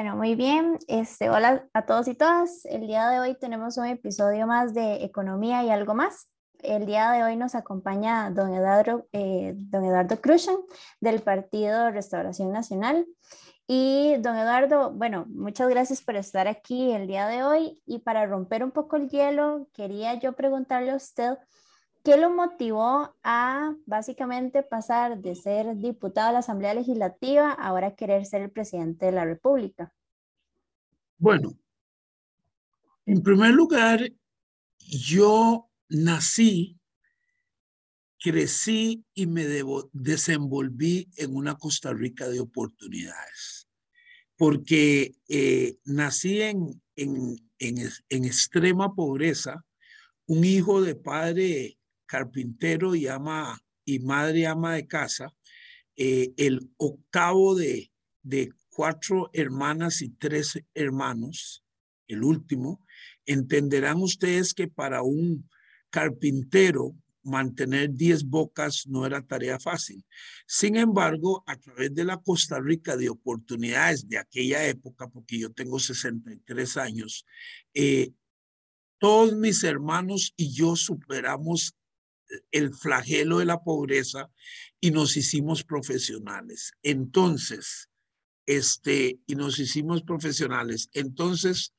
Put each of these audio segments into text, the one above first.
Bueno, muy bien. Este, hola a todos y todas. El día de hoy tenemos un episodio más de Economía y algo más. El día de hoy nos acompaña don Eduardo, eh, don Eduardo del Partido Restauración Nacional. Y don Eduardo, bueno, muchas gracias por estar aquí el día de hoy. Y para romper un poco el hielo, quería yo preguntarle a usted ¿Qué lo motivó a básicamente pasar de ser diputado de la Asamblea Legislativa a ahora querer ser el presidente de la República? Bueno, en primer lugar, yo nací, crecí y me desenvolví en una Costa Rica de oportunidades, porque eh, nací en, en, en extrema pobreza, un hijo de padre carpintero y ama y madre ama de casa, eh, el octavo de, de cuatro hermanas y tres hermanos, el último, entenderán ustedes que para un carpintero mantener diez bocas no era tarea fácil. Sin embargo, a través de la Costa Rica de oportunidades de aquella época, porque yo tengo 63 años, eh, todos mis hermanos y yo superamos el flagelo de la pobreza y nos hicimos profesionales. Entonces, este, y nos hicimos profesionales. Entonces,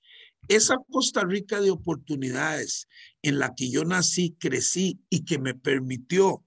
esa Costa Rica de oportunidades en la que yo nací, crecí y que me permitió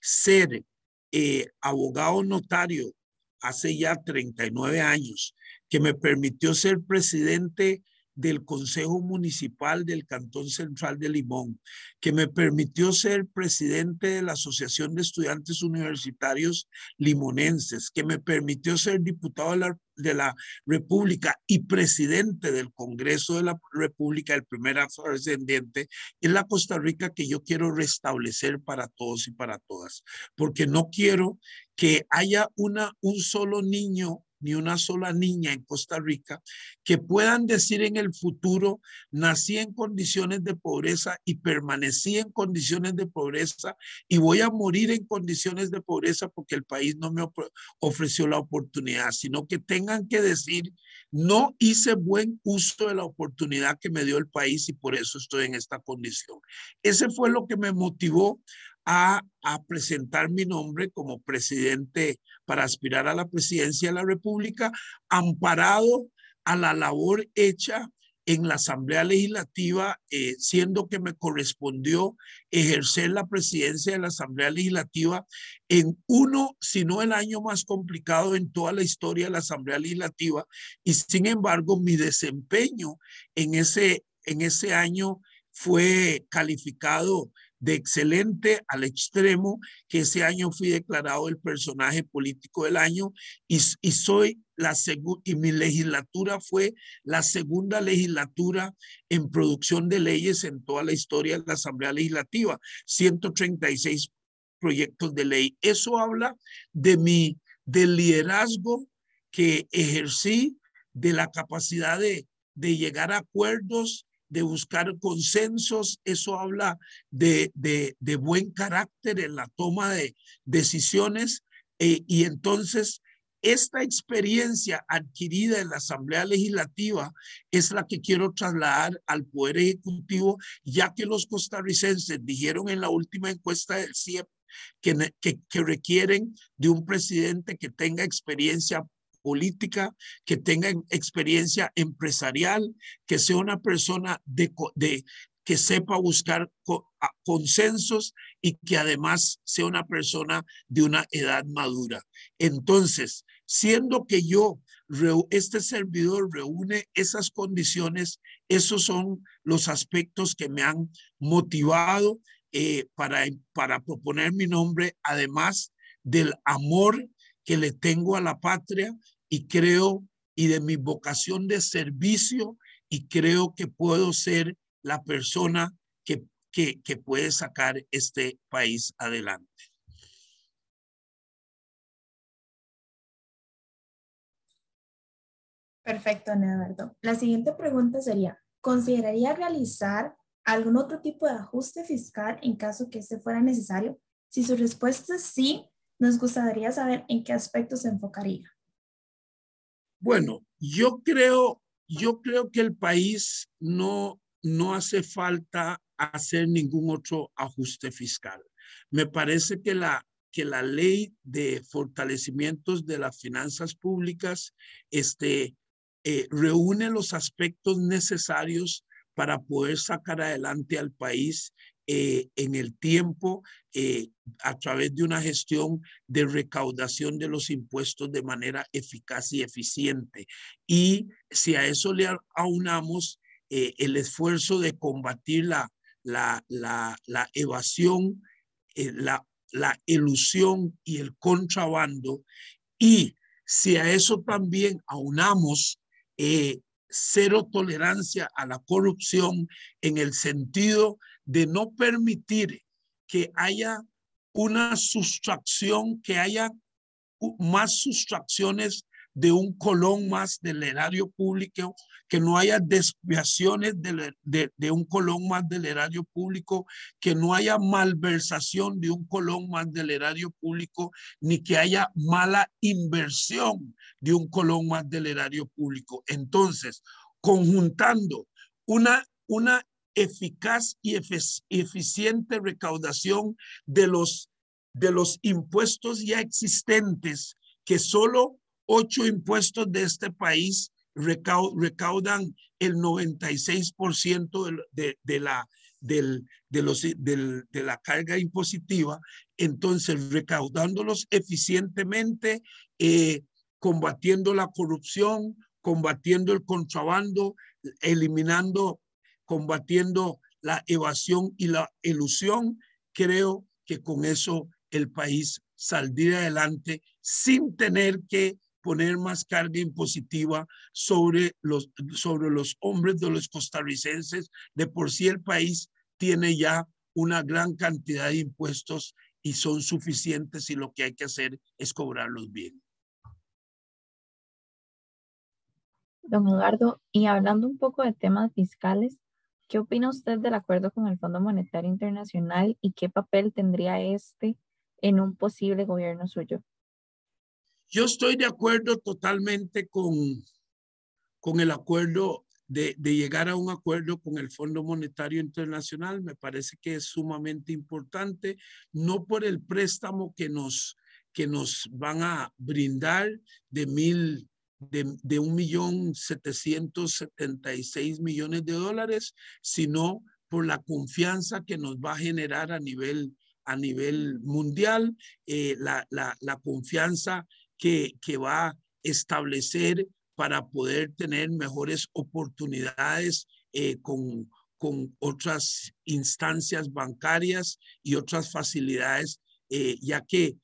ser eh, abogado notario hace ya 39 años, que me permitió ser presidente del Consejo Municipal del Cantón Central de Limón, que me permitió ser presidente de la Asociación de Estudiantes Universitarios Limonenses, que me permitió ser diputado de la, República y presidente del Congreso de la República, el primer afrodescendiente, es la Costa Rica que yo quiero restablecer para todos y para todas, porque no quiero que haya una, un solo niño ni una sola niña en Costa Rica que puedan decir en el futuro, nací en condiciones de pobreza y permanecí en condiciones de pobreza y voy a morir en condiciones de pobreza porque el país no me ofreció la oportunidad, sino que tengan que decir, no hice buen uso de la oportunidad que me dio el país y por eso estoy en esta condición. Ese fue lo que me motivó a, presentar mi nombre como presidente para aspirar a la presidencia de la República, amparado a la labor hecha en la Asamblea Legislativa, eh, siendo que me correspondió ejercer la presidencia de la Asamblea Legislativa en uno, si no el año más complicado en toda la historia de la Asamblea Legislativa. Y sin embargo, mi desempeño en ese, en ese año fue calificado de excelente al extremo que ese año fui declarado el personaje político del año y, soy la y mi legislatura fue la segunda legislatura en producción de leyes en toda la historia de la Asamblea Legislativa, 136 proyectos de ley. Eso habla de mi, del liderazgo que ejercí, de la capacidad de, de llegar a acuerdos, de buscar consensos, eso habla de, de, buen carácter en la toma de decisiones eh, y entonces esta experiencia adquirida en la Asamblea Legislativa es la que quiero trasladar al Poder Ejecutivo, ya que los costarricenses dijeron en la última encuesta del CIEP que, que, que, requieren de un presidente que tenga experiencia política, que tenga experiencia empresarial, que sea una persona de, de que sepa buscar consensos y que además sea una persona de una edad madura. Entonces, siendo que yo, este servidor reúne esas condiciones, esos son los aspectos que me han motivado eh, para, para proponer mi nombre, además del amor que le tengo a la patria y creo y de mi vocación de servicio y creo que puedo ser la persona que, que, puede sacar este país adelante. Perfecto, Eduardo. La siguiente pregunta sería, ¿consideraría realizar algún otro tipo de ajuste fiscal en caso que este fuera necesario? Si su respuesta es sí, nos gustaría saber en qué aspecto se enfocaría. Bueno, Yo creo, yo creo que el país no, no hace falta hacer ningún otro ajuste fiscal. Me parece que la, que la ley de fortalecimientos de las finanzas públicas este, eh, reúne los aspectos necesarios para poder sacar adelante al país eh, en el tiempo eh, a través de una gestión de recaudación de los impuestos de manera eficaz y eficiente. Y si a eso le aunamos el esfuerzo de combatir la, la, la, evasión, la la ilusión y el contrabando. Y si a eso también aunamos eh, cero tolerancia a la corrupción en el sentido de no permitir que haya una sustracción, que haya más sustracciones de un colón más del erario público, que no haya desviaciones de, de, un colón más del erario público, que no haya malversación de un colón más del erario público, ni que haya mala inversión de un colón más del erario público. Entonces, conjuntando una, una eficaz y eficiente recaudación de los, de los impuestos ya existentes que solo ocho impuestos de este país recaudan el 96% de, de, la, del, de, los, de la carga impositiva. Entonces, recaudándolos eficientemente, eh, combatiendo la corrupción, combatiendo el contrabando, eliminando, combatiendo la evasión y la ilusión, creo que con eso el país saldría adelante sin tener que poner más carga impositiva sobre los, sobre los hombres de los costarricenses. De por sí el país tiene ya una gran cantidad de impuestos y son suficientes y lo que hay que hacer es cobrarlos bien. Don Eduardo, y hablando un poco de temas fiscales, ¿qué opina usted del acuerdo con el Fondo Monetario Internacional y qué papel tendría este en un posible gobierno suyo? Yo estoy de acuerdo totalmente con, con el acuerdo de, de, llegar a un acuerdo con el Fondo Monetario Internacional. Me parece que es sumamente importante, no por el préstamo que nos, que nos van a brindar de mil de, de un millón setecientos setenta y seis millones de dólares, sino por la confianza que nos va a generar a nivel, a nivel mundial, eh, la, la, la confianza que, que va a establecer para poder tener mejores oportunidades eh, con, con otras instancias bancarias y otras facilidades, eh, ya que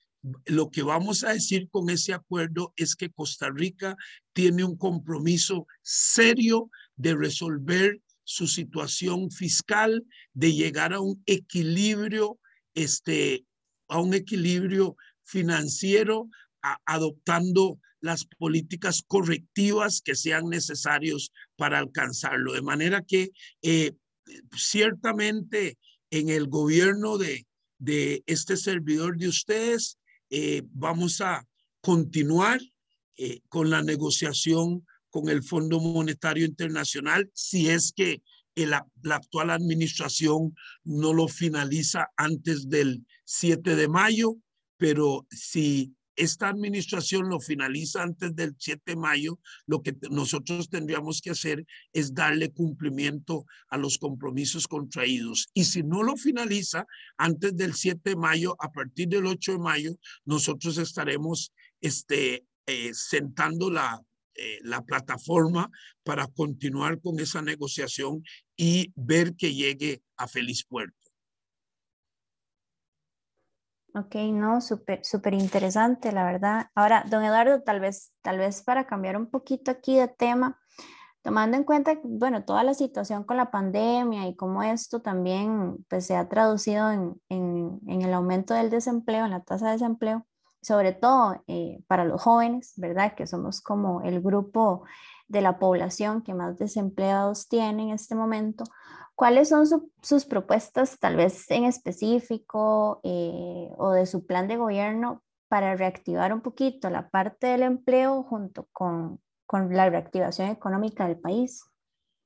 lo que vamos a decir con ese acuerdo es que Costa Rica tiene un compromiso serio de resolver su situación fiscal, de llegar a un equilibrio, este, a un equilibrio financiero adoptando las políticas correctivas que sean necesarios para alcanzarlo. De manera que eh, ciertamente en el gobierno de, de este servidor de ustedes eh, vamos a continuar eh, con la negociación con el Fondo Monetario Internacional si es que la actual administración no lo finaliza antes del 7 de mayo, pero si esta administración lo finaliza antes del 7 de mayo, lo que nosotros tendríamos que hacer es darle cumplimiento a los compromisos contraídos. Y si no lo finaliza antes del 7 de mayo, a partir del 8 de mayo, nosotros estaremos este, eh, sentando la, eh, la plataforma para continuar con esa negociación y ver que llegue a feliz puerto. Ok, no, súper, súper interesante, la verdad. Ahora, don Eduardo, tal vez, tal vez para cambiar un poquito aquí de tema, tomando en cuenta, bueno, toda la situación con la pandemia y cómo esto también pues, se ha traducido en, en, en el aumento del desempleo, en la tasa de desempleo, sobre todo eh, para los jóvenes, ¿verdad? Que somos como el grupo de la población que más desempleados tiene en este momento. ¿Cuáles son sus propuestas, tal vez en específico, eh, o de su plan de gobierno para reactivar un poquito la parte del empleo junto con, con la reactivación económica del país?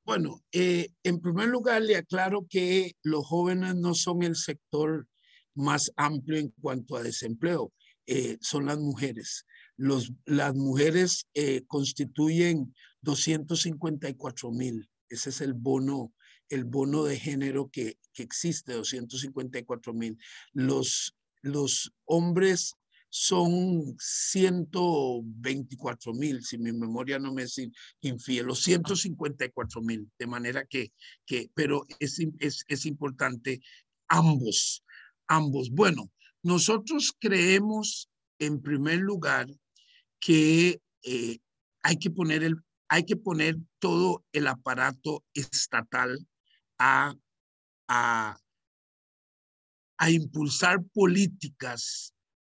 Bueno, eh, en primer lugar le aclaro que los jóvenes no son el sector más amplio en cuanto a desempleo, eh, son las mujeres. Los, las mujeres eh, constituyen 254 mil. Ese es el bono, el bono de género que, que existe, 254 mil. Los, los hombres son 124 mil, si mi memoria no me es infiel, los 154 mil, de manera que, que pero es, es, es importante ambos, ambos. Bueno, nosotros creemos en primer lugar que eh, hay, que poner el, hay que poner todo el aparato estatal a, a, a impulsar políticas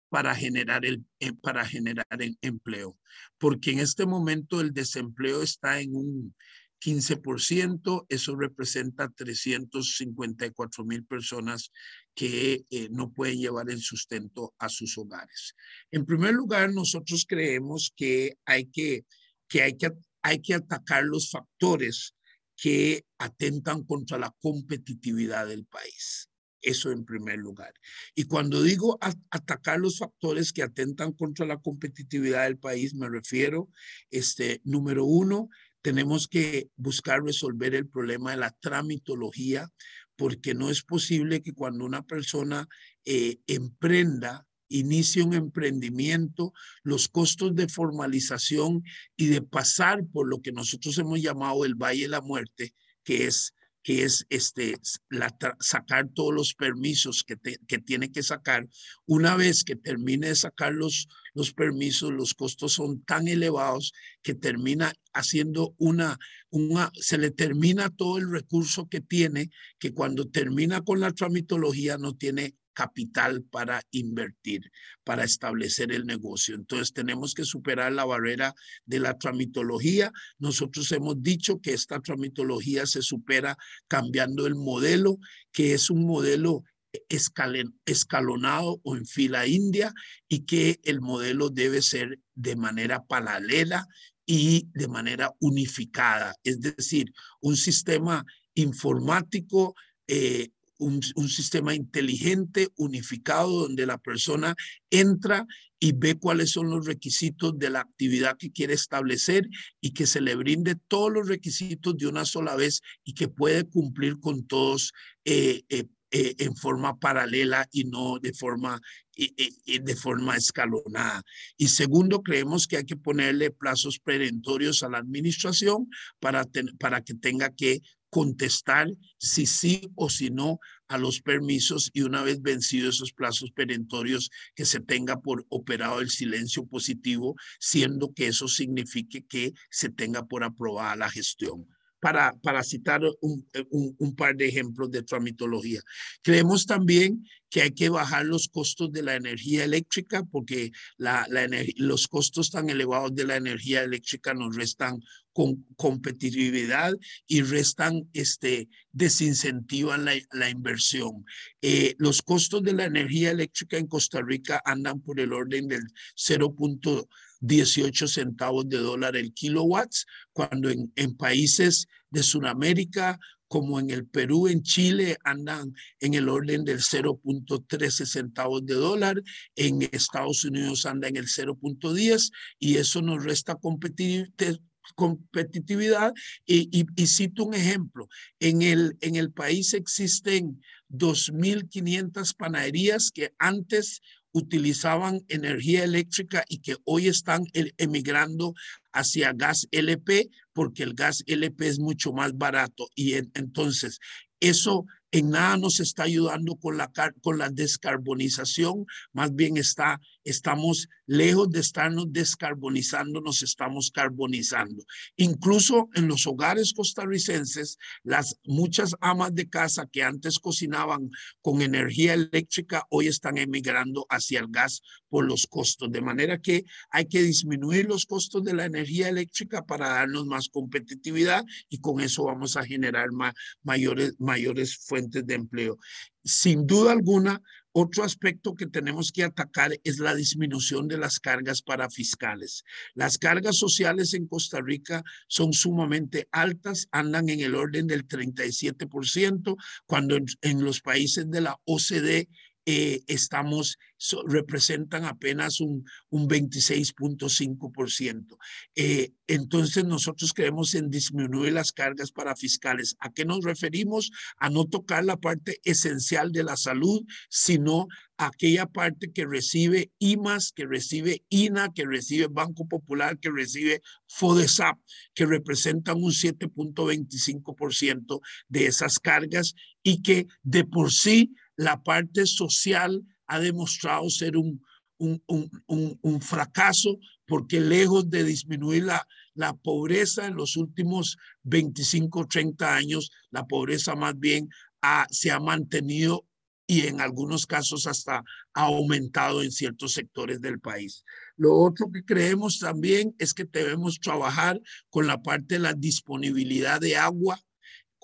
para generar, el, eh, para generar empleo, porque en este momento el desempleo está en un 15%, eso representa 354 mil personas que eh, no pueden llevar el sustento a sus hogares. En primer lugar, nosotros creemos que hay que, que, hay que, hay que atacar los factores que atentan contra la competitividad del país. Eso en primer lugar. Y cuando digo atacar los factores que atentan contra la competitividad del país, me refiero, este, número uno, tenemos que buscar resolver el problema de la tramitología, porque no es posible que cuando una persona eh, emprenda, inicie un emprendimiento, los costos de formalización y de pasar por lo que nosotros hemos llamado el Valle de la Muerte, que es que es este, sacar todos los permisos que, que, tiene que sacar. Una vez que termine de sacar los, los permisos, los costos son tan elevados que termina haciendo una, una, se le termina todo el recurso que tiene, que cuando termina con la tramitología no tiene capital para invertir, para establecer el negocio. Entonces tenemos que superar la barrera de la tramitología. Nosotros hemos dicho que esta tramitología se supera cambiando el modelo, que es un modelo escalonado o en fila india y que el modelo debe ser de manera paralela y de manera unificada, es decir, un sistema informático eh, un, sistema inteligente, unificado, donde la persona entra y ve cuáles son los requisitos de la actividad que quiere establecer y que se le brinde todos los requisitos de una sola vez y que puede cumplir con todos eh, eh, eh, en forma paralela y no de forma, de forma escalonada. Y segundo, creemos que hay que ponerle plazos perentorios a la administración para, para que tenga que contestar si sí o si no a los permisos y una vez vencidos esos plazos perentorios que se tenga por operado el silencio positivo, siendo que eso signifique que se tenga por aprobada la gestión para, para citar un, un, par de ejemplos de tramitología. Creemos también que hay que bajar los costos de la energía eléctrica porque la, la los costos tan elevados de la energía eléctrica nos restan con competitividad y restan, este, desincentivan la, la inversión. Eh, los costos de la energía eléctrica en Costa Rica andan por el orden del 0.18 centavos de dólar el kilowatts, cuando en, países de Sudamérica como en el Perú, en Chile, andan en el orden del 0.13 centavos de dólar, en Estados Unidos anda en el 0.10 y eso nos resta competitividad. Y, y, cito un ejemplo, en el, en el país existen 2.500 panaderías que antes utilizaban energía eléctrica y que hoy están emigrando hacia gas LP porque el gas LP es mucho más barato y entonces eso en nada nos está ayudando con la, con la descarbonización, más bien está, estamos lejos de estarnos descarbonizando, nos estamos carbonizando. Incluso en los hogares costarricenses, las muchas amas de casa que antes cocinaban con energía eléctrica, hoy están emigrando hacia el gas por los costos, de manera que hay que disminuir los costos de la energía eléctrica para darnos más competitividad y con eso vamos a generar mayores, mayores fuentes de empleo. Sin duda alguna, otro aspecto que tenemos que atacar es la disminución de las cargas para fiscales. Las cargas sociales en Costa Rica son sumamente altas, andan en el orden del 37%, cuando en, los países de la OCDE eh, estamos, representan apenas un, un 26.5%. Eh, entonces nosotros creemos en disminuir las cargas para fiscales. ¿A qué nos referimos? A no tocar la parte esencial de la salud, sino aquella parte que recibe IMAS, que recibe INA, que recibe Banco Popular, que recibe FODESAP, que representan un 7.25% de esas cargas y que de por sí la parte social ha demostrado ser un, un, fracaso porque lejos de disminuir la, la pobreza en los últimos 25, 30 años, la pobreza más bien se ha mantenido y en algunos casos hasta ha aumentado en ciertos sectores del país. Lo otro que creemos también es que debemos trabajar con la parte de la disponibilidad de agua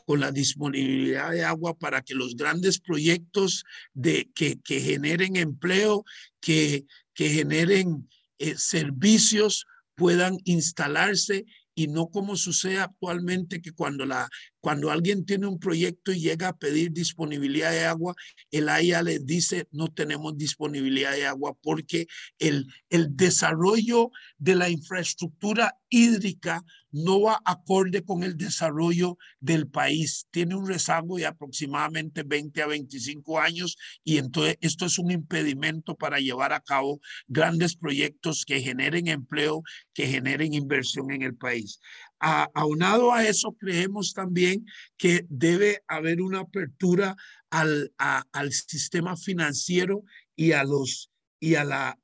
con la disponibilidad de agua para que los grandes proyectos de, que, que generen empleo, que, que generen eh, servicios puedan instalarse y no como sucede actualmente que cuando, la, cuando alguien tiene un proyecto y llega a pedir disponibilidad de agua, el AIA le dice no tenemos disponibilidad de agua porque el, el desarrollo de la infraestructura hídrica no va acorde con el desarrollo del país. Tiene un rezago de aproximadamente 20 a 25 años y entonces esto es un impedimento para llevar a cabo grandes proyectos que generen empleo, que generen inversión en el país. Aunado a eso, creemos también que debe haber una apertura al, al sistema financiero y a los y a la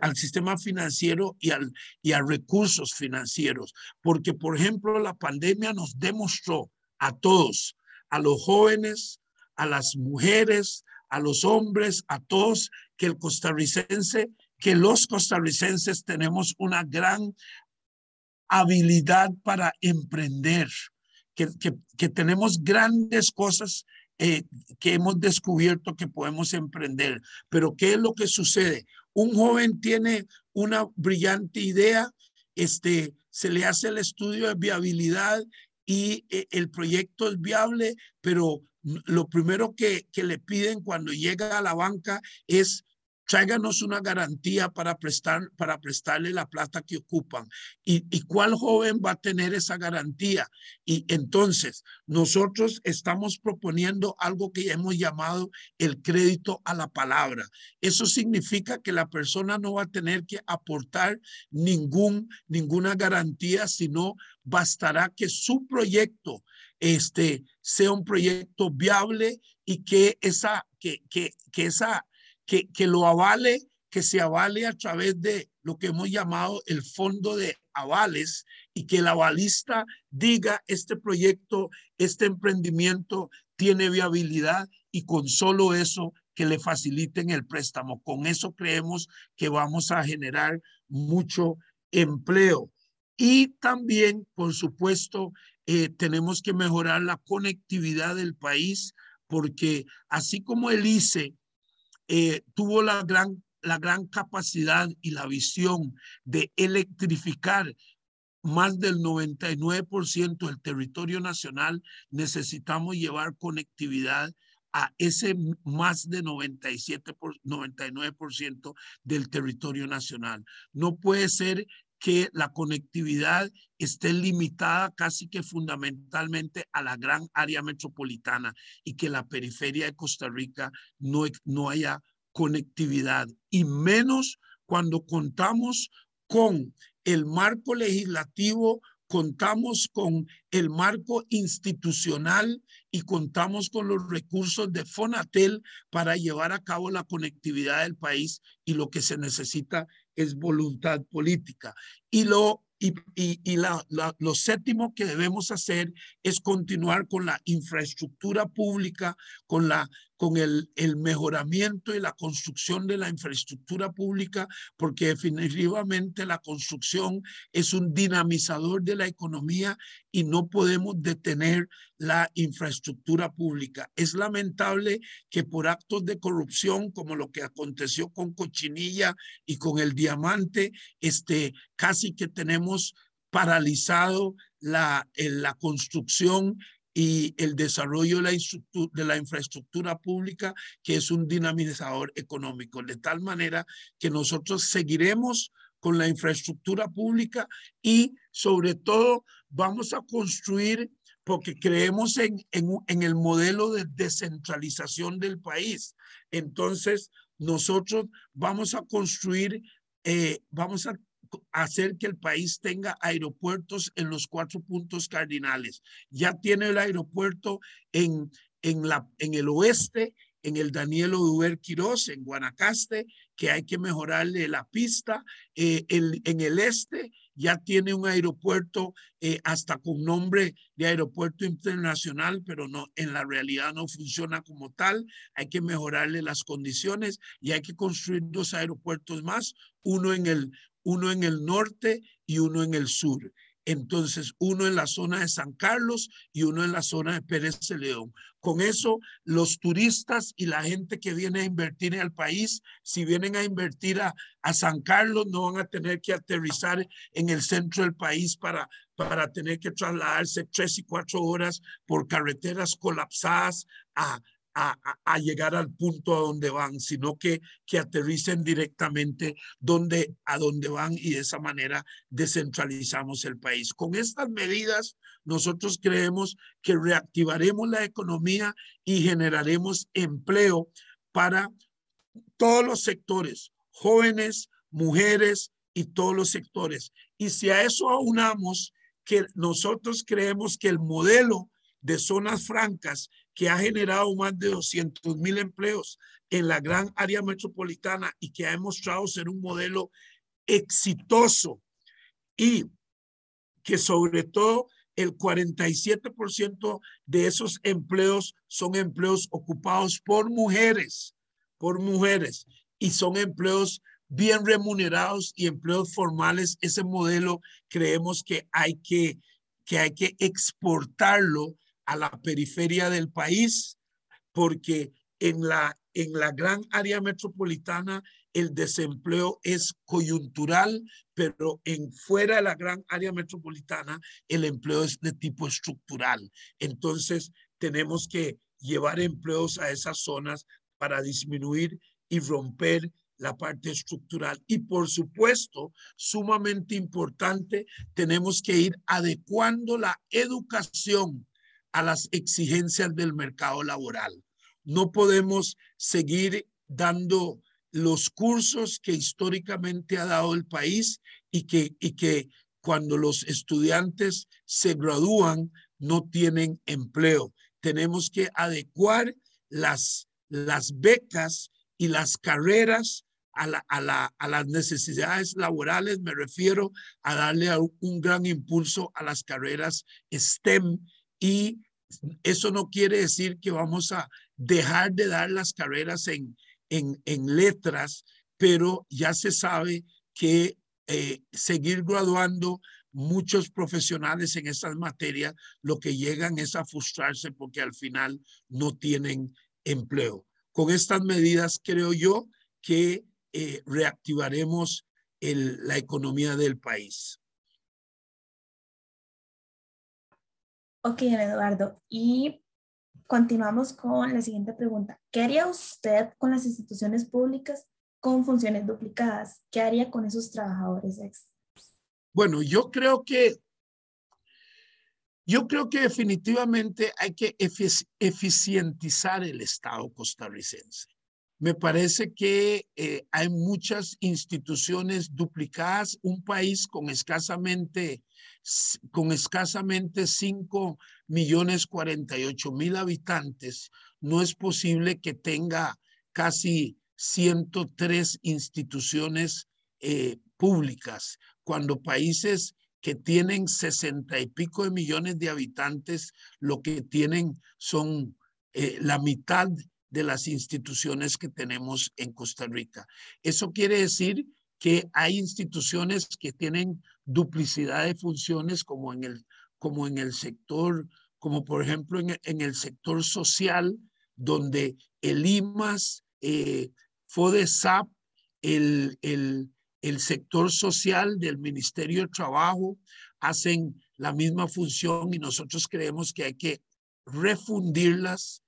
al sistema financiero y, al, y a recursos financieros. Porque, por ejemplo, la pandemia nos demostró a todos, a los jóvenes, a las mujeres, a los hombres, a todos, que el costarricense, que los costarricenses tenemos una gran habilidad para emprender, que, que, tenemos grandes cosas eh, que hemos descubierto que podemos emprender. Pero ¿qué es lo que sucede? un joven tiene una brillante idea, este, se le hace el estudio de viabilidad y eh, el proyecto es viable, pero lo primero que, que le piden cuando llega a la banca es tráiganos una garantía para, prestar, para prestarle la plata que ocupan. ¿Y, ¿Y cuál joven va a tener esa garantía? Y entonces nosotros estamos proponiendo algo que hemos llamado el crédito a la palabra. Eso significa que la persona no va a tener que aportar ningún, ninguna garantía, sino bastará que su proyecto este, sea un proyecto viable y que esa, que, que, que esa que, lo avale, que se avale a través de lo que hemos llamado el fondo de avales y que el avalista diga este proyecto, este emprendimiento tiene viabilidad y con solo eso que le faciliten el préstamo. Con eso creemos que vamos a generar mucho empleo. Y también, por supuesto, eh, tenemos que mejorar la conectividad del país porque así como el ICE eh, tuvo la gran, la gran capacidad y la visión de electrificar más del 99% del territorio nacional, necesitamos llevar conectividad a ese más de 97 por, 99% del territorio nacional. No puede ser que la conectividad esté limitada casi que fundamentalmente a la gran área metropolitana y que la periferia de Costa Rica no, no haya conectividad y menos cuando contamos con el marco legislativo, contamos con el marco institucional y contamos con los recursos de Fonatel para llevar a cabo la conectividad del país y lo que se necesita es voluntad política. Y lo, y, y, la, lo séptimo que debemos hacer es continuar con la infraestructura pública, con la, con el, el mejoramiento y la construcción de la infraestructura pública, porque definitivamente la construcción es un dinamizador de la economía y no podemos detener la infraestructura pública. Es lamentable que por actos de corrupción, como lo que aconteció con Cochinilla y con el diamante, este, casi que tenemos paralizado la, la construcción y el desarrollo de la, de la infraestructura pública, que es un dinamizador económico, de tal manera que nosotros seguiremos con la infraestructura pública y sobre todo vamos a construir porque creemos en, en, el modelo de descentralización del país. Entonces, nosotros vamos a construir, eh, vamos a hacer que el país tenga aeropuertos en los cuatro puntos cardinales. Ya tiene el aeropuerto en, en, la, en el oeste, en el Daniel Oduber Quirós, en Guanacaste, que hay que mejorarle la pista. Eh, en el este ya tiene un aeropuerto eh, hasta con nombre de aeropuerto internacional, pero no, en la realidad no funciona como tal. Hay que mejorarle las condiciones y hay que construir dos aeropuertos más, uno en el uno en el norte y uno en el sur. Entonces, uno en la zona de San Carlos y uno en la zona de Pérez de León. Con eso, los turistas y la gente que viene a invertir en el país, si vienen a invertir a, a San Carlos, no van a tener que aterrizar en el centro del país para, para tener que trasladarse tres y cuatro horas por carreteras colapsadas a, a, llegar al punto a donde van, sino que, que aterricen directamente donde, a donde van y de esa manera descentralizamos el país. Con estas medidas, nosotros creemos que reactivaremos la economía y generaremos empleo para todos los sectores, jóvenes, mujeres y todos los sectores. Y si a eso aunamos que nosotros creemos que el modelo de zonas francas que ha generado más de 200 mil empleos en la gran área metropolitana y que ha demostrado ser un modelo exitoso y que sobre todo el 47% de esos empleos son empleos ocupados por mujeres, por mujeres, y son empleos bien remunerados y empleos formales. Ese modelo creemos que hay que, que, hay que exportarlo a la periferia del país, porque en la, en la gran área metropolitana el desempleo es coyuntural, pero en fuera de la gran área metropolitana el empleo es de tipo estructural. Entonces, tenemos que llevar empleos a esas zonas para disminuir y romper la parte estructural. Y por supuesto, sumamente importante, tenemos que ir adecuando la educación a las exigencias del mercado laboral. No podemos seguir dando los cursos que históricamente ha dado el país y que, y que cuando los estudiantes se gradúan no tienen empleo. Tenemos que adecuar las, las becas y las carreras a, la, a, la, a, las necesidades laborales. Me refiero a darle un gran impulso a las carreras STEM y eso no quiere decir que vamos a dejar de dar las carreras en, en, en letras, pero ya se sabe que eh, seguir graduando muchos profesionales en estas materias, lo que llegan es a frustrarse porque al final no tienen empleo. Con estas medidas creo yo que eh, reactivaremos la economía del país. Ok, Eduardo. Y continuamos con la siguiente pregunta. ¿Qué haría usted con las instituciones públicas con funciones duplicadas? ¿Qué haría con esos trabajadores extras? Bueno, yo creo que yo creo que definitivamente hay que eficientizar el Estado costarricense. Me parece que eh, hay muchas instituciones duplicadas, un país con escasamente con escasamente 5 millones 48 mil habitantes, no es posible que tenga casi 103 instituciones eh, públicas, cuando países que tienen 60 y pico de millones de habitantes, lo que tienen son eh, la mitad de las instituciones que tenemos en Costa Rica. Eso quiere decir que hay instituciones que tienen duplicidad de funciones como en el, como en el sector, como por ejemplo en, el sector social, donde el IMAS, eh, FODESAP, el, el, el sector social del Ministerio de Trabajo hacen la misma función y nosotros creemos que hay que refundirlas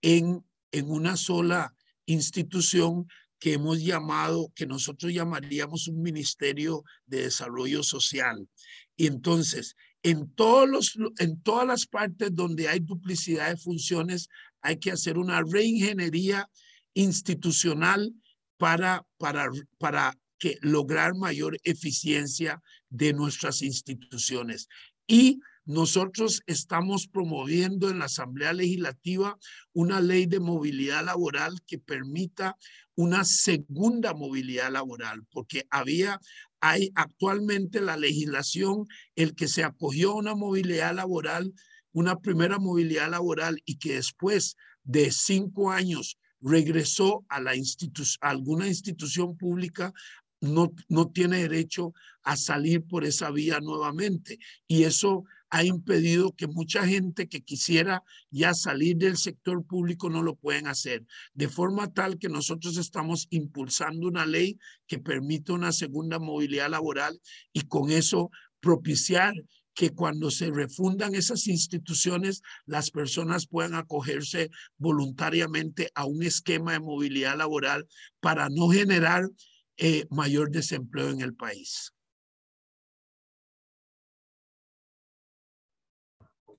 en, en una sola institución que hemos llamado, que nosotros llamaríamos un Ministerio de Desarrollo Social. Y entonces, en, todos en todas las partes donde hay duplicidad de funciones, hay que hacer una reingeniería institucional para, para, para que lograr mayor eficiencia de nuestras instituciones. Y nosotros estamos promoviendo en la Asamblea Legislativa una ley de movilidad laboral que permita una segunda movilidad laboral, porque había, hay actualmente la legislación, el que se acogió a una movilidad laboral, una primera movilidad laboral y que después de cinco años regresó a, la alguna institución pública, no, no tiene derecho a salir por esa vía nuevamente. Y eso ha impedido que mucha gente que quisiera ya salir del sector público no lo pueden hacer. De forma tal que nosotros estamos impulsando una ley que permite una segunda movilidad laboral y con eso propiciar que cuando se refundan esas instituciones, las personas puedan acogerse voluntariamente a un esquema de movilidad laboral para no generar eh, mayor desempleo en el país.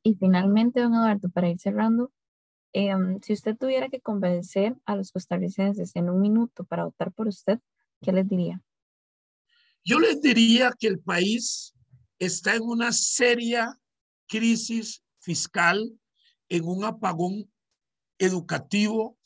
Y finalmente, don Eduardo, para ir cerrando, em, si usted tuviera que convencer a los costarricenses en un minuto para votar por usted, ¿qué les diría? Yo les diría que el país está en una seria crisis fiscal, en un apagón educativo,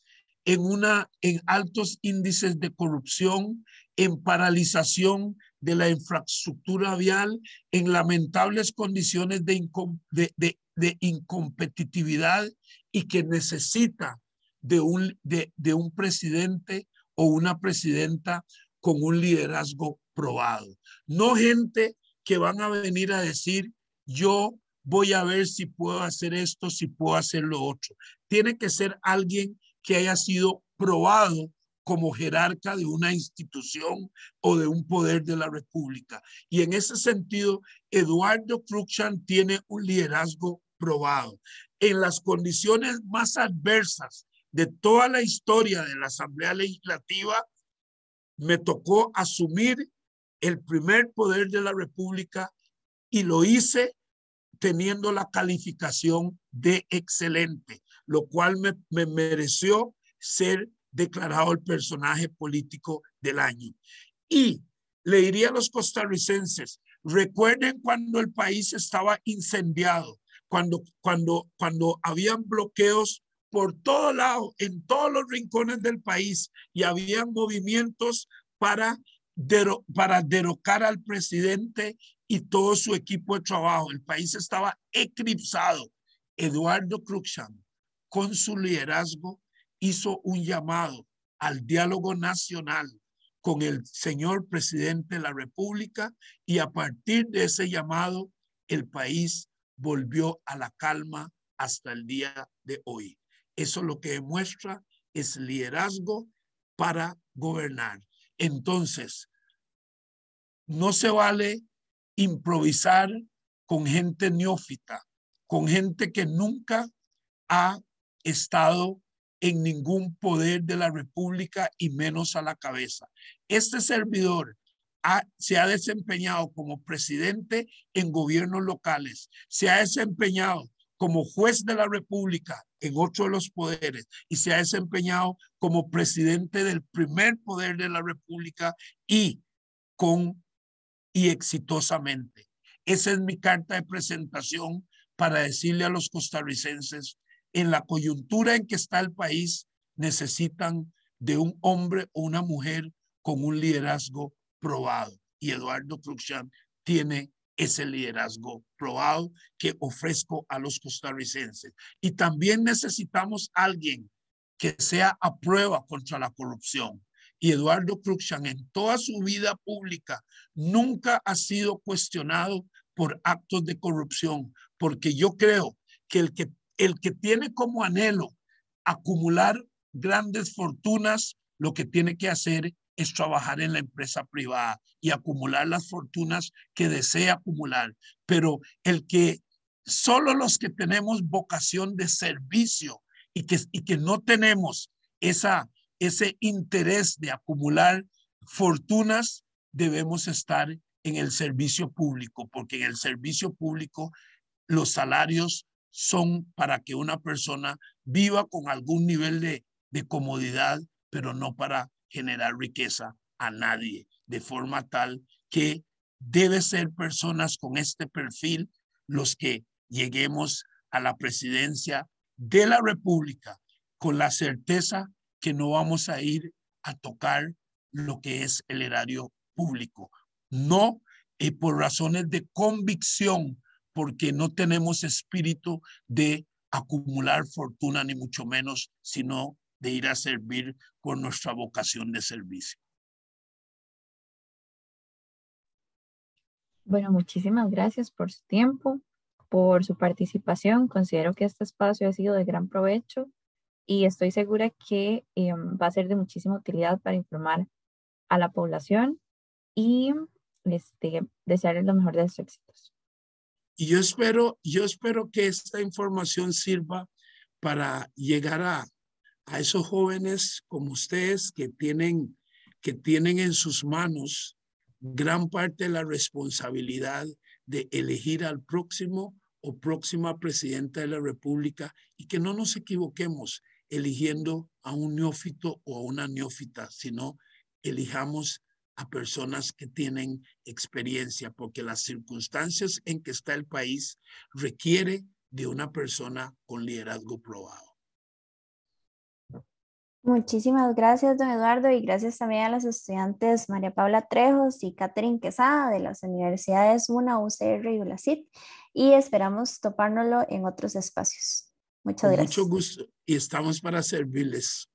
en, una, en altos índices de corrupción, en paralización de la infraestructura vial, en lamentables condiciones de, de, de, incompetitividad y que necesita de un, de, de un presidente o una presidenta con un liderazgo probado. No gente que van a venir a decir, yo voy a ver si puedo hacer esto, si puedo hacer lo otro. Tiene que ser alguien que haya sido probado como jerarca de una institución o de un poder de la República. Y en ese sentido, Eduardo Cruxan tiene un liderazgo probado. En las condiciones más adversas de toda la historia de la Asamblea Legislativa, me tocó asumir el primer poder de la República y lo hice teniendo la calificación de excelente, lo cual me, me mereció ser declarado el personaje político del año. Y le diría a los costarricenses, recuerden cuando el país estaba incendiado, cuando, cuando, cuando habían bloqueos por todo lado, en todos los rincones del país, y habían movimientos para, para derrocar al presidente y todo su equipo de trabajo. El país estaba eclipsado. Eduardo Cruxan, con su liderazgo, hizo un llamado al diálogo nacional con el señor presidente de la República y a partir de ese llamado el país volvió a la calma hasta el día de hoy. Eso lo que demuestra es liderazgo para gobernar. Entonces, no se vale improvisar con gente neófita, con gente que nunca ha estado en ningún poder de la República y menos a la cabeza. Este servidor se ha desempeñado como presidente en gobiernos locales, se ha desempeñado como juez de la República en otro de los poderes y se ha desempeñado como presidente del primer poder de la República y con y exitosamente. Esa es mi carta de presentación para decirle a los costarricenses en la coyuntura en que está el país, necesitan de un hombre o una mujer con un liderazgo probado. Y Eduardo Cruxan tiene ese liderazgo probado que ofrezco a los costarricenses. Y también necesitamos alguien que sea a prueba contra la corrupción. Y Eduardo Cruxan en toda su vida pública nunca ha sido cuestionado por actos de corrupción, porque yo creo que el que, el que tiene como anhelo acumular grandes fortunas, lo que tiene que hacer es trabajar en la empresa privada y acumular las fortunas que desea acumular. Pero el que solo los que tenemos vocación de servicio y que, y que no tenemos esa, ese interés de acumular fortunas, debemos estar en el servicio público, porque en el servicio público los salarios son para que una persona viva con algún nivel de, de comodidad, pero no para generar riqueza a nadie, de forma tal que debe ser personas con este perfil los que lleguemos a la presidencia de la República con la certeza que no vamos a ir a tocar lo que es el erario público. No eh, por razones de convicción, porque no tenemos espíritu de acumular fortuna, ni mucho menos, sino de ir a servir por nuestra vocación de servicio. Bueno, muchísimas gracias por su tiempo, por su participación. Considero que este espacio ha sido de gran provecho y estoy segura que em, va a ser de muchísima utilidad para informar a la población y este, desearles lo mejor de sus éxitos. Y yo espero, yo espero que esta información sirva para llegar a, a esos jóvenes como ustedes que tienen, que tienen en sus manos gran parte de la responsabilidad de elegir al próximo o próxima presidenta de la República y que no nos equivoquemos eligiendo a un neófito o a una neófita, sino elijamos a personas que tienen experiencia, porque las circunstancias en que está el país requiere de una persona con liderazgo probado. Muchísimas gracias, don Eduardo, y gracias también a los estudiantes María Paula Trejos y Catherine Quesada de las universidades UNA, UCR y ULACIT, y esperamos topárnoslo en otros espacios. Muchas gracias. Mucho gusto y estamos para servirles.